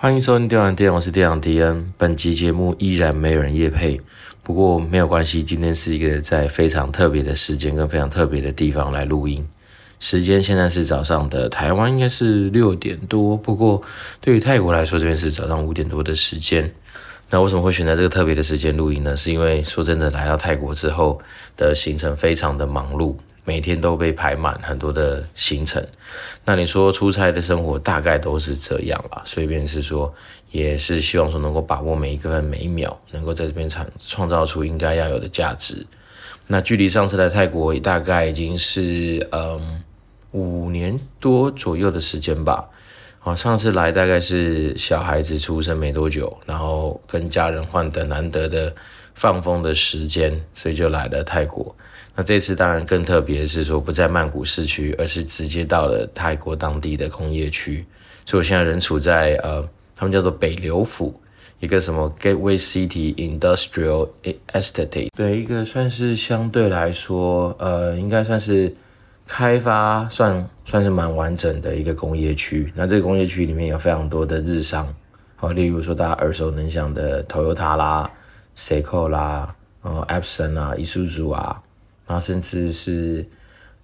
欢迎收听电玩店，我是店长迪恩。本集节目依然没有人夜配，不过没有关系，今天是一个在非常特别的时间跟非常特别的地方来录音。时间现在是早上的台湾应该是六点多，不过对于泰国来说，这边是早上五点多的时间。那为什么会选择这个特别的时间录音呢？是因为说真的，来到泰国之后的行程非常的忙碌。每天都被排满很多的行程，那你说出差的生活大概都是这样啦。所以便是说，也是希望说能够把握每一个每一秒，能够在这边创创造出应该要有的价值。那距离上次来泰国也大概已经是嗯五年多左右的时间吧。好，上次来大概是小孩子出生没多久，然后跟家人换得难得的放风的时间，所以就来了泰国。那这次当然更特别的是说，不在曼谷市区，而是直接到了泰国当地的工业区。所以我现在人处在呃，他们叫做北流府，一个什么 Gateway City Industrial Estate 的一个算是相对来说，呃，应该算是开发算算是蛮完整的一个工业区。那这个工业区里面有非常多的日商，好，例如说大家耳熟能详的 Toyota 啦、Seko 啦、呃 Epson 啊、Isuzu 啊。啊，甚至是，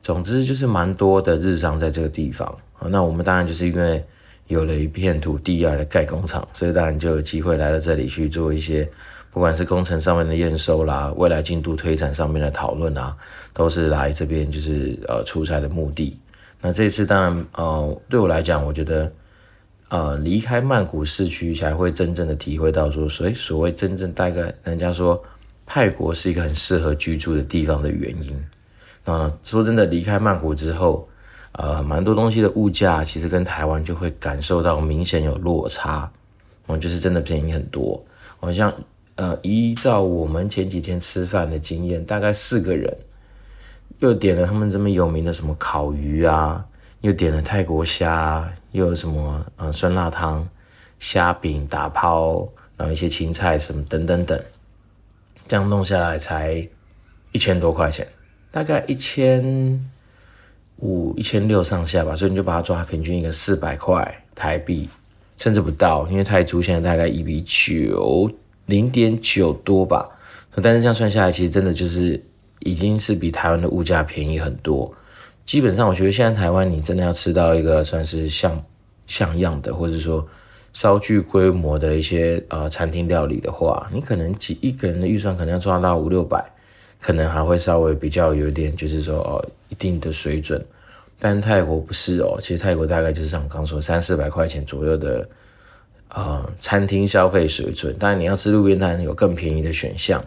总之就是蛮多的日商在这个地方。那我们当然就是因为有了一片土地啊来盖工厂，所以当然就有机会来到这里去做一些，不管是工程上面的验收啦，未来进度推展上面的讨论啊，都是来这边就是呃出差的目的。那这次当然呃对我来讲，我觉得呃离开曼谷市区才会真正的体会到说，所以所谓真正大概人家说。泰国是一个很适合居住的地方的原因。那，说真的，离开曼谷之后，呃，蛮多东西的物价其实跟台湾就会感受到明显有落差，嗯，就是真的便宜很多。好像呃，依照我们前几天吃饭的经验，大概四个人，又点了他们这么有名的什么烤鱼啊，又点了泰国虾，又有什么呃酸辣汤、虾饼、打抛，然后一些青菜什么等等等。这样弄下来才一千多块钱，大概一千五、一千六上下吧，所以你就把它抓平均一个四百块台币，甚至不到，因为泰铢现在大概一比九零点九多吧。但是这样算下来，其实真的就是已经是比台湾的物价便宜很多。基本上，我觉得现在台湾你真的要吃到一个算是像像样的，或者说。稍具规模的一些呃餐厅料理的话，你可能几一个人的预算可能要抓到五六百，可能还会稍微比较有点就是说哦一定的水准。但泰国不是哦，其实泰国大概就是像我刚说三四百块钱左右的呃餐厅消费水准。当然你要吃路边摊有更便宜的选项，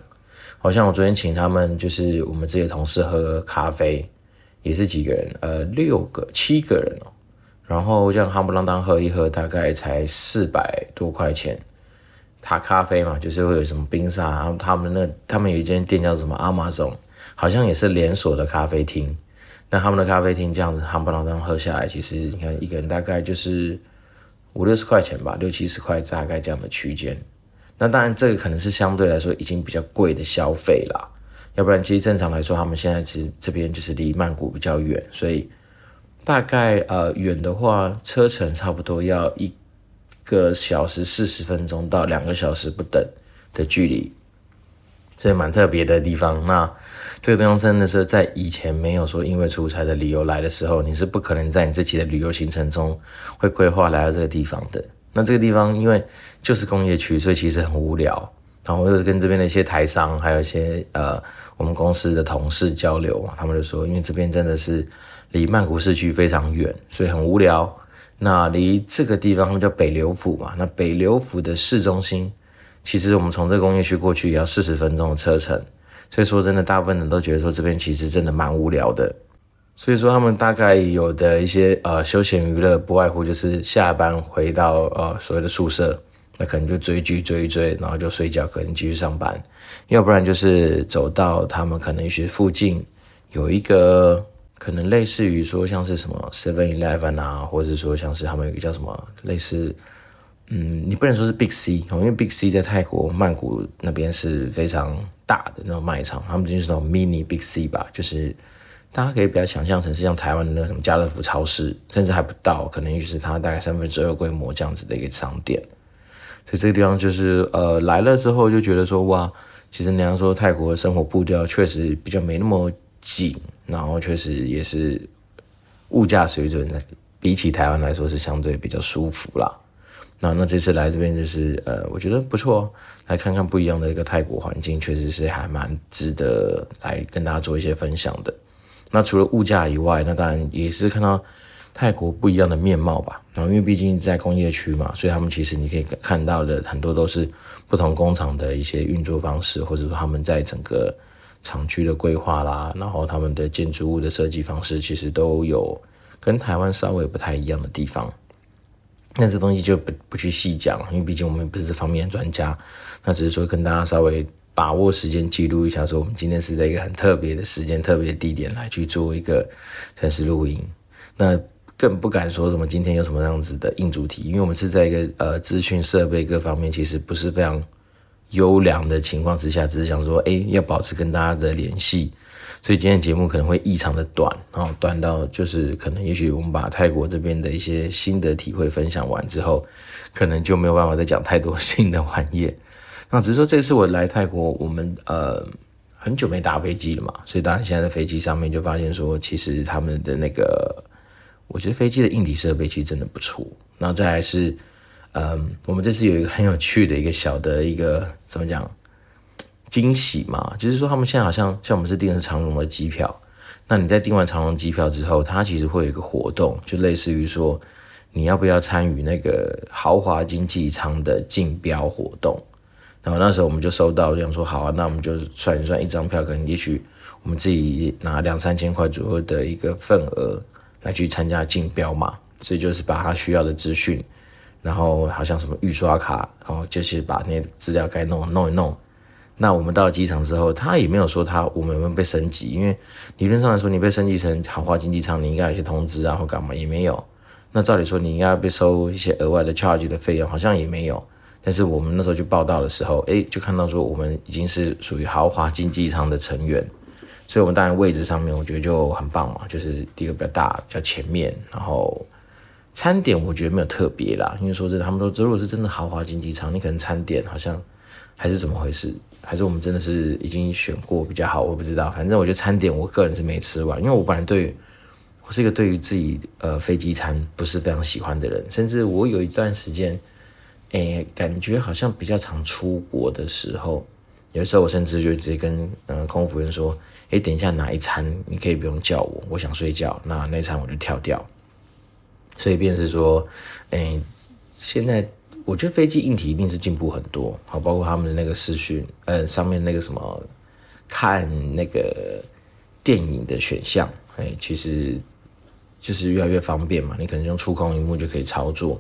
好像我昨天请他们就是我们这些同事喝咖啡，也是几个人呃六个七个人哦。然后这样夯不啷当喝一喝，大概才四百多块钱。他咖啡嘛，就是会有什么冰沙，然后他们那他们有一间店叫什么阿玛总好像也是连锁的咖啡厅。那他们的咖啡厅这样子夯不啷当喝下来，其实你看一个人大概就是五六十块钱吧，六七十块大概这样的区间。那当然这个可能是相对来说已经比较贵的消费啦，要不然其实正常来说，他们现在其实这边就是离曼谷比较远，所以。大概呃远的话，车程差不多要一个小时四十分钟到两个小时不等的距离，所以蛮特别的地方。那这个地方真的是在以前没有说因为出差的理由来的时候，你是不可能在你自己的旅游行程中会规划来到这个地方的。那这个地方因为就是工业区，所以其实很无聊。然后我又跟这边的一些台商，还有一些呃我们公司的同事交流，他们就说，因为这边真的是。离曼谷市区非常远，所以很无聊。那离这个地方，他们叫北流府嘛。那北流府的市中心，其实我们从这个工业区过去也要四十分钟的车程。所以说真的，大部分人都觉得说这边其实真的蛮无聊的。所以说他们大概有的一些呃休闲娱乐，不外乎就是下班回到呃所谓的宿舍，那可能就追剧追一追，然后就睡觉，可能继续上班。要不然就是走到他们可能也许附近有一个。可能类似于说像是什么 Seven Eleven 啊，或者是说像是他们有个叫什么类似，嗯，你不能说是 Big C，因为 Big C 在泰国曼谷那边是非常大的那种卖场，他们就是那种 Mini Big C 吧，就是大家可以比较想象成是像台湾的那什么家乐福超市，甚至还不到，可能就是它大概三分之二规模这样子的一个商店。所以这个地方就是呃来了之后就觉得说哇，其实你要说泰国的生活步调确实比较没那么紧，然后确实也是物价水准比起台湾来说是相对比较舒服啦。那那这次来这边就是呃，我觉得不错，来看看不一样的一个泰国环境，确实是还蛮值得来跟大家做一些分享的。那除了物价以外，那当然也是看到泰国不一样的面貌吧。然后因为毕竟在工业区嘛，所以他们其实你可以看到的很多都是不同工厂的一些运作方式，或者说他们在整个厂区的规划啦，然后他们的建筑物的设计方式，其实都有跟台湾稍微不太一样的地方。那这东西就不不去细讲，因为毕竟我们也不是这方面的专家。那只是说跟大家稍微把握时间记录一下，说我们今天是在一个很特别的时间、特别的地点来去做一个城市录音。那更不敢说什么今天有什么样子的硬主题，因为我们是在一个呃资讯设备各方面其实不是非常优良的情况之下，只是想说，哎，要保持跟大家的联系。所以今天节目可能会异常的短，然后短到就是可能也许我们把泰国这边的一些心得体会分享完之后，可能就没有办法再讲太多 新的玩意。那只是说这次我来泰国，我们呃很久没搭飞机了嘛，所以当然现在在飞机上面就发现说，其实他们的那个，我觉得飞机的硬体设备其实真的不错。然后再来是，嗯，我们这次有一个很有趣的一个小的一个怎么讲？惊喜嘛，就是说他们现在好像像我们是订的是长荣的机票，那你在订完长荣机票之后，它其实会有一个活动，就类似于说你要不要参与那个豪华经济舱的竞标活动。然后那时候我们就收到这样说，好啊，那我们就算一算一张票，可能也许我们自己拿两三千块左右的一个份额来去参加竞标嘛，所以就是把他需要的资讯，然后好像什么预刷卡，然后就是把那些资料该弄弄一弄。那我们到机场之后，他也没有说他我们有没有被升级，因为理论上来说，你被升级成豪华经济舱，你应该有些通知啊或干嘛也没有。那照理说，你应该要被收一些额外的 charge 的费用，好像也没有。但是我们那时候去报道的时候，哎，就看到说我们已经是属于豪华经济舱的成员，所以我们当然位置上面我觉得就很棒嘛，就是第一个比较大，比较前面，然后餐点我觉得没有特别啦，因为说真的，他们说如果是真的豪华经济舱，你可能餐点好像还是怎么回事。还是我们真的是已经选过比较好，我不知道。反正我觉得餐点，我个人是没吃完，因为我本来对，我是一个对于自己呃飞机餐不是非常喜欢的人，甚至我有一段时间，诶、感觉好像比较常出国的时候，有时候我甚至就直接跟呃空服员说，哎、欸，等一下哪一餐你可以不用叫我，我想睡觉，那那餐我就跳掉。所以便是说，哎、欸，现在。我觉得飞机硬体一定是进步很多，好，包括他们的那个视讯，呃，上面那个什么看那个电影的选项，哎，其实就是越来越方便嘛，你可能用触控荧幕就可以操作。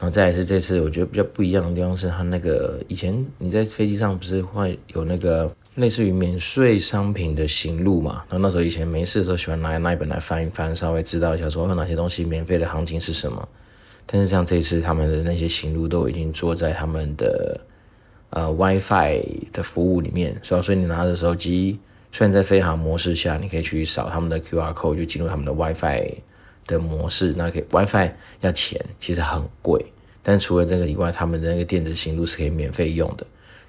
然后再来是这次我觉得比较不一样的地方是，它那个以前你在飞机上不是会有那个类似于免税商品的行录嘛？然后那时候以前没事的时候喜欢拿那一本来翻一翻，稍微知道一下说有哪些东西免费的行情是什么。但是像这次他们的那些行路都已经做在他们的呃 WiFi 的服务里面，所以所以你拿着手机，虽然在飞航模式下，你可以去扫他们的 QR code 就进入他们的 WiFi 的模式，那可以 WiFi 要钱，其实很贵。但除了这个以外，他们的那个电子行路是可以免费用的，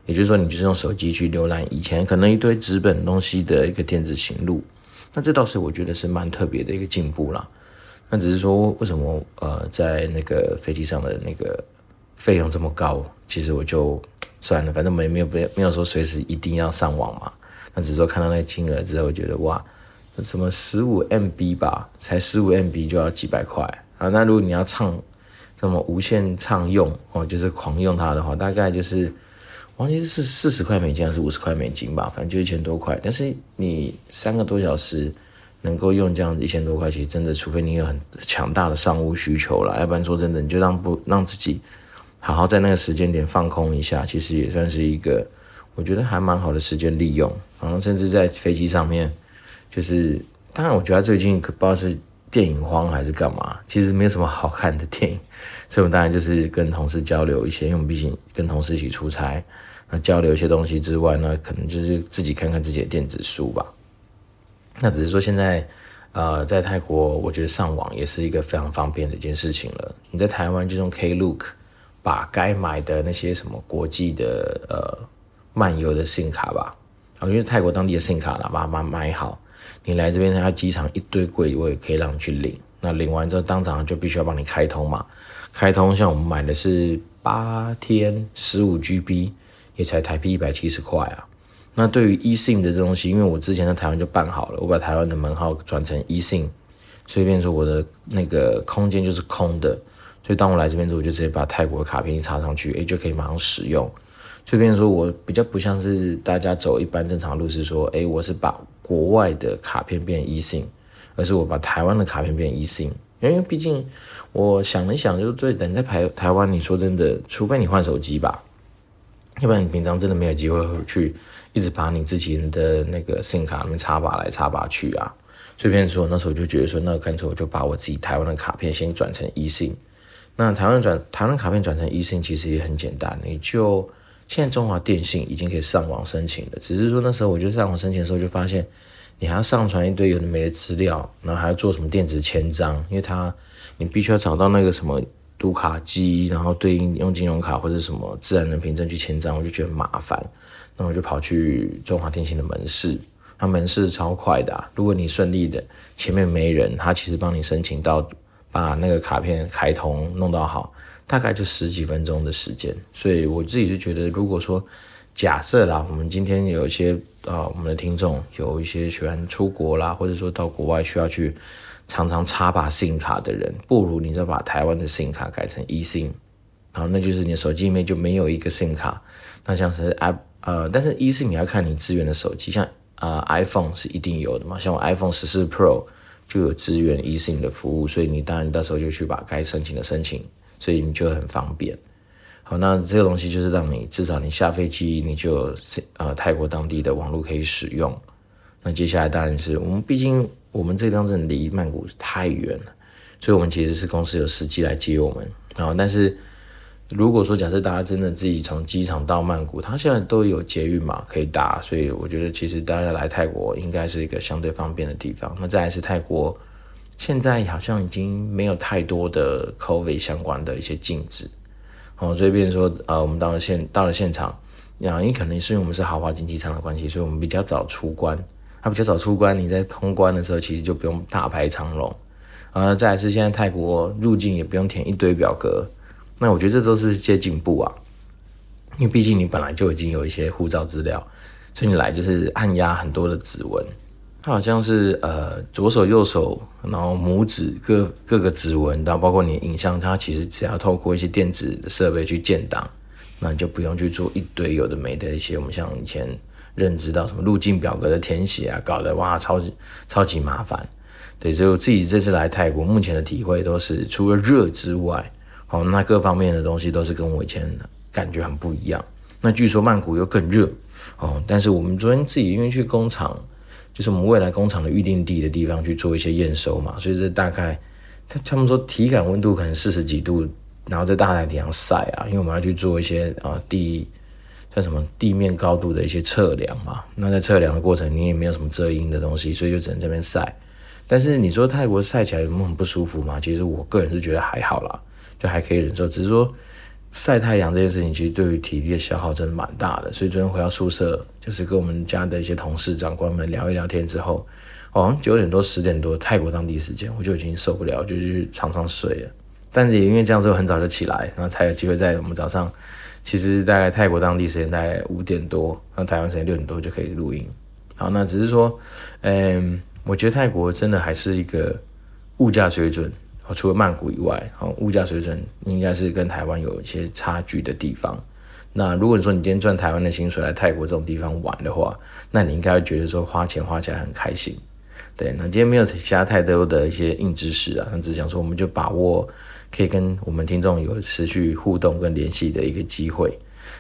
也就是说，你就是用手机去浏览以前可能一堆纸本东西的一个电子行路，那这倒是我觉得是蛮特别的一个进步啦。那只是说，为什么呃，在那个飞机上的那个费用这么高？其实我就算了，反正没没有没有说随时一定要上网嘛。那只是说看到那个金额之后，觉得哇，什么十五 MB 吧，才十五 MB 就要几百块啊！那如果你要畅什么无限畅用哦，就是狂用它的话，大概就是忘记是四十块美金还是五十块美金吧，反正就一千多块。但是你三个多小时。能够用这样子一千多块钱，真的，除非你有很强大的商务需求了，要不然说真的，你就让不让自己好好在那个时间点放空一下，其实也算是一个我觉得还蛮好的时间利用。然后甚至在飞机上面，就是当然，我觉得最近可不知道是电影荒还是干嘛，其实没有什么好看的电影，所以我们当然就是跟同事交流一些，因为我们毕竟跟同事一起出差，那交流一些东西之外呢，可能就是自己看看自己的电子书吧。那只是说现在，呃，在泰国，我觉得上网也是一个非常方便的一件事情了。你在台湾就用 Klook 把该买的那些什么国际的呃漫游的 SIM 卡吧，啊，因为泰国当地的 SIM 卡啦，把它买买好。你来这边，他机场一堆柜位可以让你去领。那领完之后，当场就必须要帮你开通嘛。开通像我们买的是八天十五 GB，也才台币一百七十块啊。那对于 eSIM 的东西，因为我之前在台湾就办好了，我把台湾的门号转成 eSIM，所以变成我的那个空间就是空的。所以当我来这边之后，我就直接把泰国的卡片插上去，诶，就可以马上使用。所以变成说我比较不像是大家走一般正常路，是说，诶，我是把国外的卡片变 eSIM，而是我把台湾的卡片变 eSIM。因为毕竟我想了想，就对，等在台台湾，你说真的，除非你换手机吧，要不然你平常真的没有机会去。一直把你自己的那个 SIM 卡那边插拔来插拔去啊，所以变成说那时候就觉得说，那干脆我就把我自己台湾的卡片先转成 eSIM。那台湾转台湾卡片转成 eSIM 其实也很简单，你就现在中华电信已经可以上网申请了，只是说那时候我就上网申请的时候就发现，你还要上传一堆有的没的资料，然后还要做什么电子签章，因为它你必须要找到那个什么读卡机，然后对应用金融卡或者什么自然人凭证去签章，我就觉得麻烦。那我就跑去中华电信的门市，他门市超快的，如果你顺利的前面没人，他其实帮你申请到把那个卡片开通弄到好，大概就十几分钟的时间。所以我自己就觉得，如果说假设啦，我们今天有一些啊，我们的听众有一些喜欢出国啦，或者说到国外需要去常常插把 SIM 卡的人，不如你就把台湾的 SIM 卡改成 eSIM，然后那就是你的手机里面就没有一个 SIM 卡，那像是 App。呃，但是 eSIM 你要看你支援的手机，像呃 iPhone 是一定有的嘛，像我 iPhone 十四 Pro 就有支援 eSIM 的服务，所以你当然到时候就去把该申请的申请，所以你就很方便。好，那这个东西就是让你至少你下飞机你就有呃泰国当地的网络可以使用。那接下来当然是我们毕竟我们这个地方真的离曼谷太远了，所以我们其实是公司有司机来接我们，然后但是。如果说假设大家真的自己从机场到曼谷，它现在都有捷运嘛，可以搭，所以我觉得其实大家来泰国应该是一个相对方便的地方。那再来是泰国，现在好像已经没有太多的 COVID 相关的一些禁止，哦，所以变成说，呃，我们到了现到了现场，啊，因为可能是因为我们是豪华经济舱的关系，所以我们比较早出关，它比较早出关，你在通关的时候其实就不用大排长龙，呃，再来是现在泰国入境也不用填一堆表格。那我觉得这都是些进步啊，因为毕竟你本来就已经有一些护照资料，所以你来就是按压很多的指纹，它好像是呃左手右手，然后拇指各各个指纹，然后包括你的影像，它其实只要透过一些电子的设备去建档，那你就不用去做一堆有的没的一些我们像以前认知到什么入境表格的填写啊，搞得哇超级超级麻烦。对，所以我自己这次来泰国，目前的体会都是除了热之外。哦，那各方面的东西都是跟我以前感觉很不一样。那据说曼谷又更热哦，但是我们昨天自己因为去工厂，就是我们未来工厂的预定地的地方去做一些验收嘛，所以这大概他他们说体感温度可能四十几度，然后在大太阳晒啊，因为我们要去做一些啊、地像什么地面高度的一些测量嘛。那在测量的过程，你也没有什么遮阴的东西，所以就只能这边晒。但是你说泰国晒起来有没有很不舒服吗？其实我个人是觉得还好啦。就还可以忍受，只是说晒太阳这件事情，其实对于体力的消耗真的蛮大的。所以昨天回到宿舍，就是跟我们家的一些同事、长官们聊一聊天之后，好像九点多、十点多泰国当地时间，我就已经受不了，就去床上睡了。但是也因为这样子，我很早就起来，然后才有机会在我们早上，其实大概泰国当地时间大概五点多，那台湾时间六点多就可以录音。好，那只是说，嗯，我觉得泰国真的还是一个物价水准。除了曼谷以外，物价水准应该是跟台湾有一些差距的地方。那如果你说你今天赚台湾的薪水来泰国这种地方玩的话，那你应该会觉得说花钱花起来很开心。对，那今天没有其他太多的一些硬知识啊，那只想说我们就把握可以跟我们听众有持续互动跟联系的一个机会。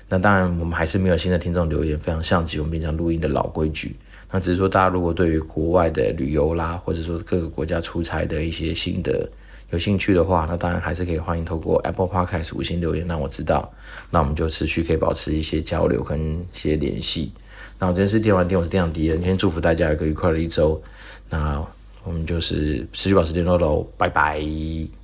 那当然，我们还是没有新的听众留言，非常像极我们平常录音的老规矩。那只是说，大家如果对于国外的旅游啦，或者说各个国家出差的一些心得，有兴趣的话，那当然还是可以欢迎透过 Apple Podcast 五星留言让我知道，那我们就持续可以保持一些交流跟一些联系。那我今天是电玩店，我是店长迪人，今天祝福大家有个愉快的一周。那我们就是持续保持联络喽，拜拜。